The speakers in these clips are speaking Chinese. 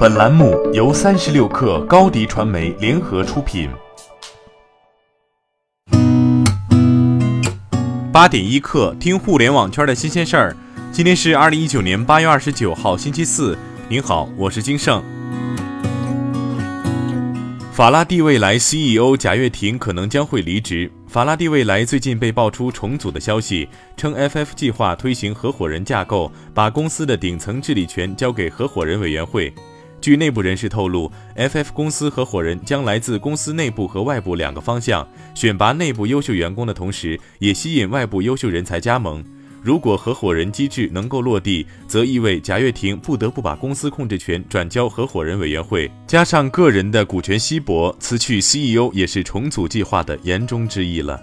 本栏目由三十六氪高低传媒联合出品。八点一刻，听互联网圈的新鲜事儿。今天是二零一九年八月二十九号，星期四。您好，我是金盛。法拉第未来 CEO 贾跃亭可能将会离职。法拉第未来最近被爆出重组的消息，称 FF 计划推行合伙人架构，把公司的顶层治理权交给合伙人委员会。据内部人士透露，FF 公司合伙人将来自公司内部和外部两个方向，选拔内部优秀员工的同时，也吸引外部优秀人才加盟。如果合伙人机制能够落地，则意味贾跃亭不得不把公司控制权转交合伙人委员会，加上个人的股权稀薄，辞去 CEO 也是重组计划的言中之意了。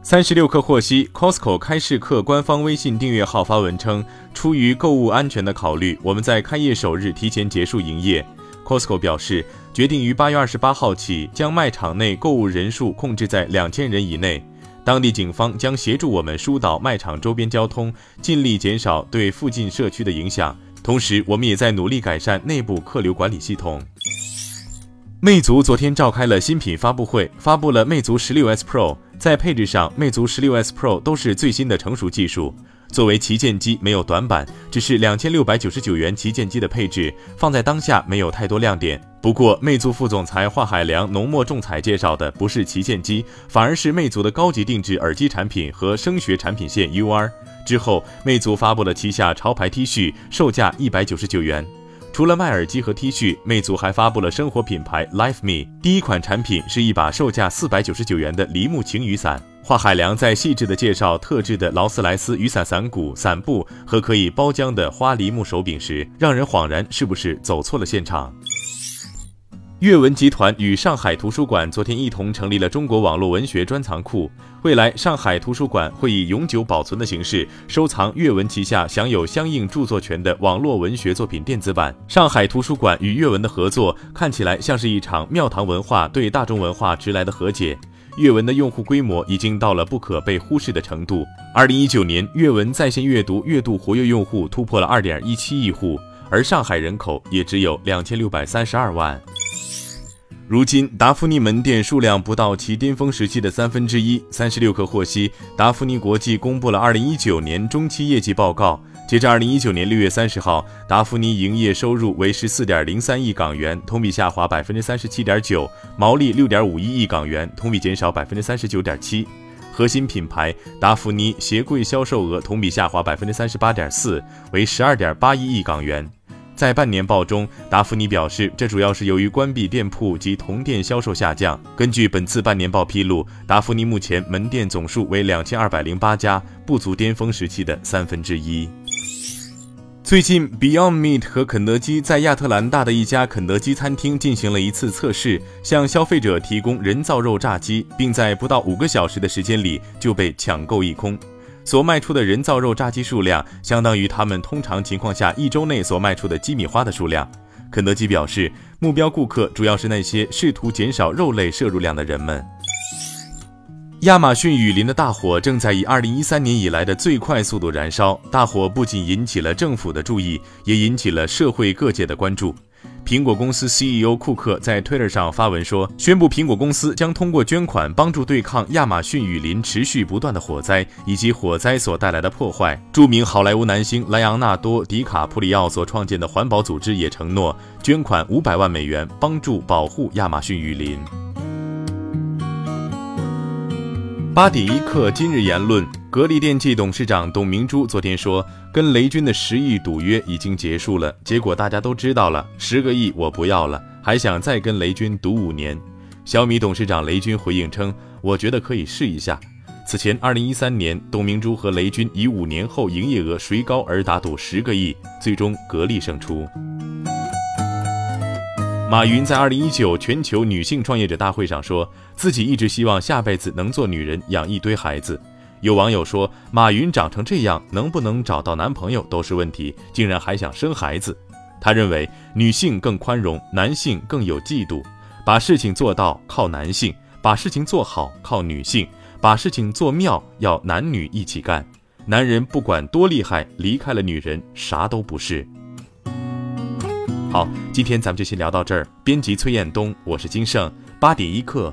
三十六氪获悉，Costco 开市客官方微信订阅号发文称，出于购物安全的考虑，我们在开业首日提前结束营业。Costco 表示，决定于八月二十八号起将卖场内购物人数控制在两千人以内。当地警方将协助我们疏导卖场周边交通，尽力减少对附近社区的影响。同时，我们也在努力改善内部客流管理系统。魅族昨天召开了新品发布会，发布了魅族十六 S Pro。在配置上，魅族十六 S Pro 都是最新的成熟技术。作为旗舰机，没有短板，只是两千六百九十九元旗舰机的配置，放在当下没有太多亮点。不过，魅族副总裁华海良浓墨重彩介绍的不是旗舰机，反而是魅族的高级定制耳机产品和声学产品线 UR。之后，魅族发布了旗下潮牌 T 恤，售价一百九十九元。除了卖耳机和 T 恤，魅族还发布了生活品牌 Life Me。第一款产品是一把售价四百九十九元的梨木晴雨伞。华海良在细致的介绍特制的劳斯莱斯雨伞伞骨、伞布和可以包浆的花梨木手柄时，让人恍然是不是走错了现场。阅文集团与上海图书馆昨天一同成立了中国网络文学专藏库。未来，上海图书馆会以永久保存的形式收藏阅文旗下享有相应著作权的网络文学作品电子版。上海图书馆与阅文的合作看起来像是一场庙堂文化对大众文化直来的和解。阅文的用户规模已经到了不可被忽视的程度。二零一九年，阅文在线阅读月度活跃用户突破了二点一七亿户，而上海人口也只有两千六百三十二万。如今，达芙妮门店数量不到其巅峰时期的三分之一。三十六氪获悉，达芙妮国际公布了二零一九年中期业绩报告。截至二零一九年六月三十号，达芙妮营业收入为十四点零三亿港元，同比下滑百分之三十七点九；毛利六点五一亿港元，同比减少百分之三十九点七。核心品牌达芙妮鞋柜销售额同比下滑百分之三十八点四，为十二点八一亿港元。在半年报中，达芙妮表示，这主要是由于关闭店铺及同店销售下降。根据本次半年报披露，达芙妮目前门店总数为两千二百零八家，不足巅峰时期的三分之一。最近，Beyond Meat 和肯德基在亚特兰大的一家肯德基餐厅进行了一次测试，向消费者提供人造肉炸鸡，并在不到五个小时的时间里就被抢购一空。所卖出的人造肉炸鸡数量，相当于他们通常情况下一周内所卖出的鸡米花的数量。肯德基表示，目标顾客主要是那些试图减少肉类摄入量的人们。亚马逊雨林的大火正在以二零一三年以来的最快速度燃烧，大火不仅引起了政府的注意，也引起了社会各界的关注。苹果公司 CEO 库克在 Twitter 上发文说，宣布苹果公司将通过捐款帮助对抗亚马逊雨林持续不断的火灾以及火灾所带来的破坏。著名好莱坞男星莱昂纳多·迪卡普里奥所创建的环保组织也承诺捐款五百万美元，帮助保护亚马逊雨林。八点一刻，今日言论。格力电器董事长董明珠昨天说，跟雷军的十亿赌约已经结束了。结果大家都知道了，十个亿我不要了，还想再跟雷军赌五年。小米董事长雷军回应称，我觉得可以试一下。此前，二零一三年，董明珠和雷军以五年后营业额谁高而打赌十个亿，最终格力胜出。马云在二零一九全球女性创业者大会上说，自己一直希望下辈子能做女人，养一堆孩子。有网友说，马云长成这样，能不能找到男朋友都是问题，竟然还想生孩子。他认为女性更宽容，男性更有嫉妒。把事情做到靠男性，把事情做好靠女性，把事情做妙要男女一起干。男人不管多厉害，离开了女人啥都不是。好，今天咱们就先聊到这儿。编辑崔彦东，我是金盛，八点一刻，